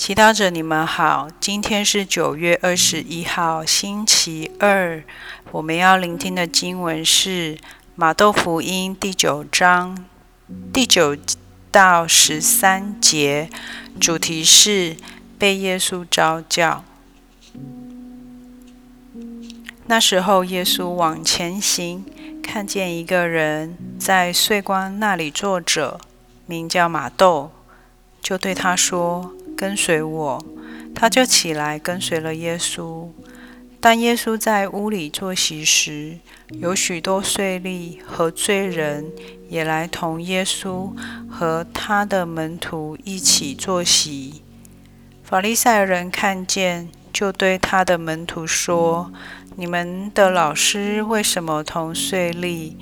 祈祷者，你们好。今天是九月二十一号，星期二。我们要聆听的经文是马窦福音第九章第九到十三节，主题是被耶稣召教。那时候，耶稣往前行，看见一个人在税官那里坐着，名叫马窦，就对他说。跟随我，他就起来跟随了耶稣。但耶稣在屋里坐席时，有许多税吏和罪人也来同耶稣和他的门徒一起坐席。法利赛人看见，就对他的门徒说：“你们的老师为什么同税吏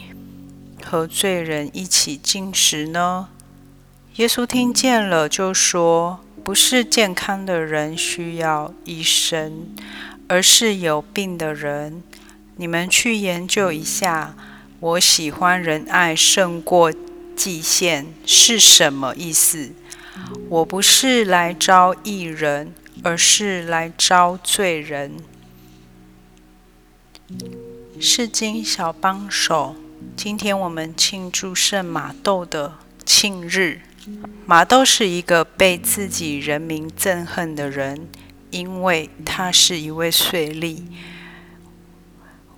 和罪人一起进食呢？”耶稣听见了，就说。不是健康的人需要医生，而是有病的人。你们去研究一下，我喜欢仁爱胜过祭献是什么意思？我不是来招义人，而是来招罪人。是经小帮手，今天我们庆祝圣马窦的庆日。马窦是一个被自己人民憎恨的人，因为他是一位税吏，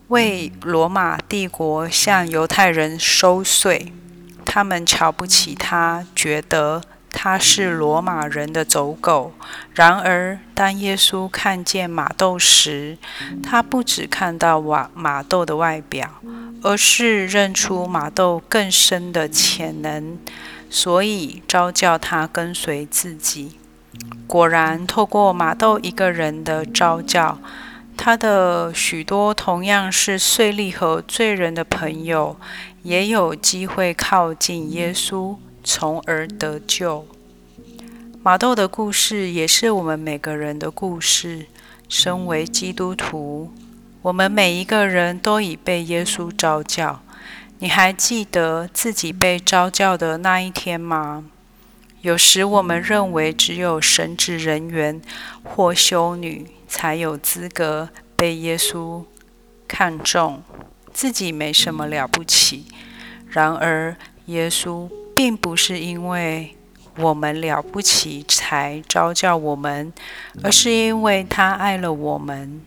为罗马帝国向犹太人收税。他们瞧不起他，觉得他是罗马人的走狗。然而，当耶稣看见马窦时，他不只看到马马窦的外表，而是认出马窦更深的潜能。所以召叫他跟随自己。果然，透过马窦一个人的召教，他的许多同样是税吏和罪人的朋友，也有机会靠近耶稣，从而得救。马窦的故事也是我们每个人的故事。身为基督徒，我们每一个人都已被耶稣召教。你还记得自己被召教的那一天吗？有时我们认为只有神职人员或修女才有资格被耶稣看重，自己没什么了不起。然而，耶稣并不是因为我们了不起才召教我们，而是因为他爱了我们。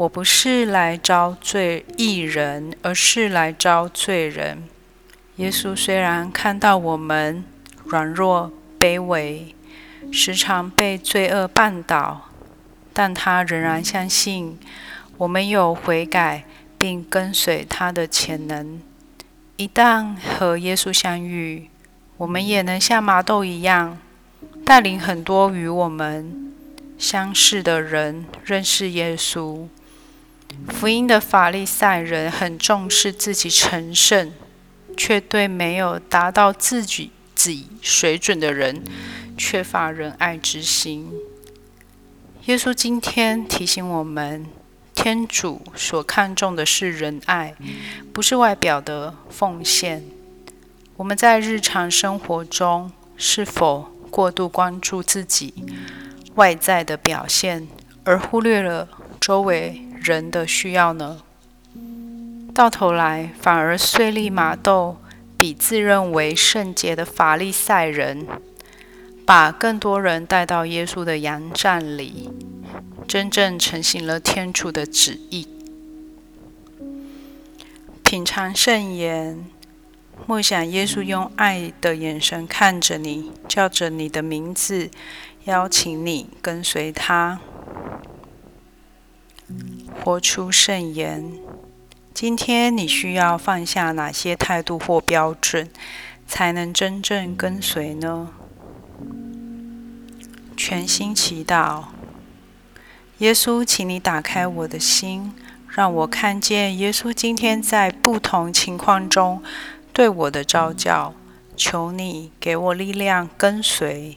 我不是来招罪一人，而是来招罪人。耶稣虽然看到我们软弱卑微，时常被罪恶绊倒，但他仍然相信我们有悔改并跟随他的潜能。一旦和耶稣相遇，我们也能像麻豆一样，带领很多与我们相似的人认识耶稣。福音的法利赛人很重视自己成圣，却对没有达到自己己水准的人缺乏仁爱之心。耶稣今天提醒我们，天主所看重的是仁爱，不是外表的奉献。我们在日常生活中是否过度关注自己外在的表现，而忽略了周围？人的需要呢？到头来，反而碎利马窦比自认为圣洁的法利赛人，把更多人带到耶稣的羊站里，真正成行了天主的旨意。品尝圣言，默想耶稣用爱的眼神看着你，叫着你的名字，邀请你跟随他。活出圣言。今天你需要放下哪些态度或标准，才能真正跟随呢？全心祈祷，耶稣，请你打开我的心，让我看见耶稣今天在不同情况中对我的召教。求你给我力量跟随。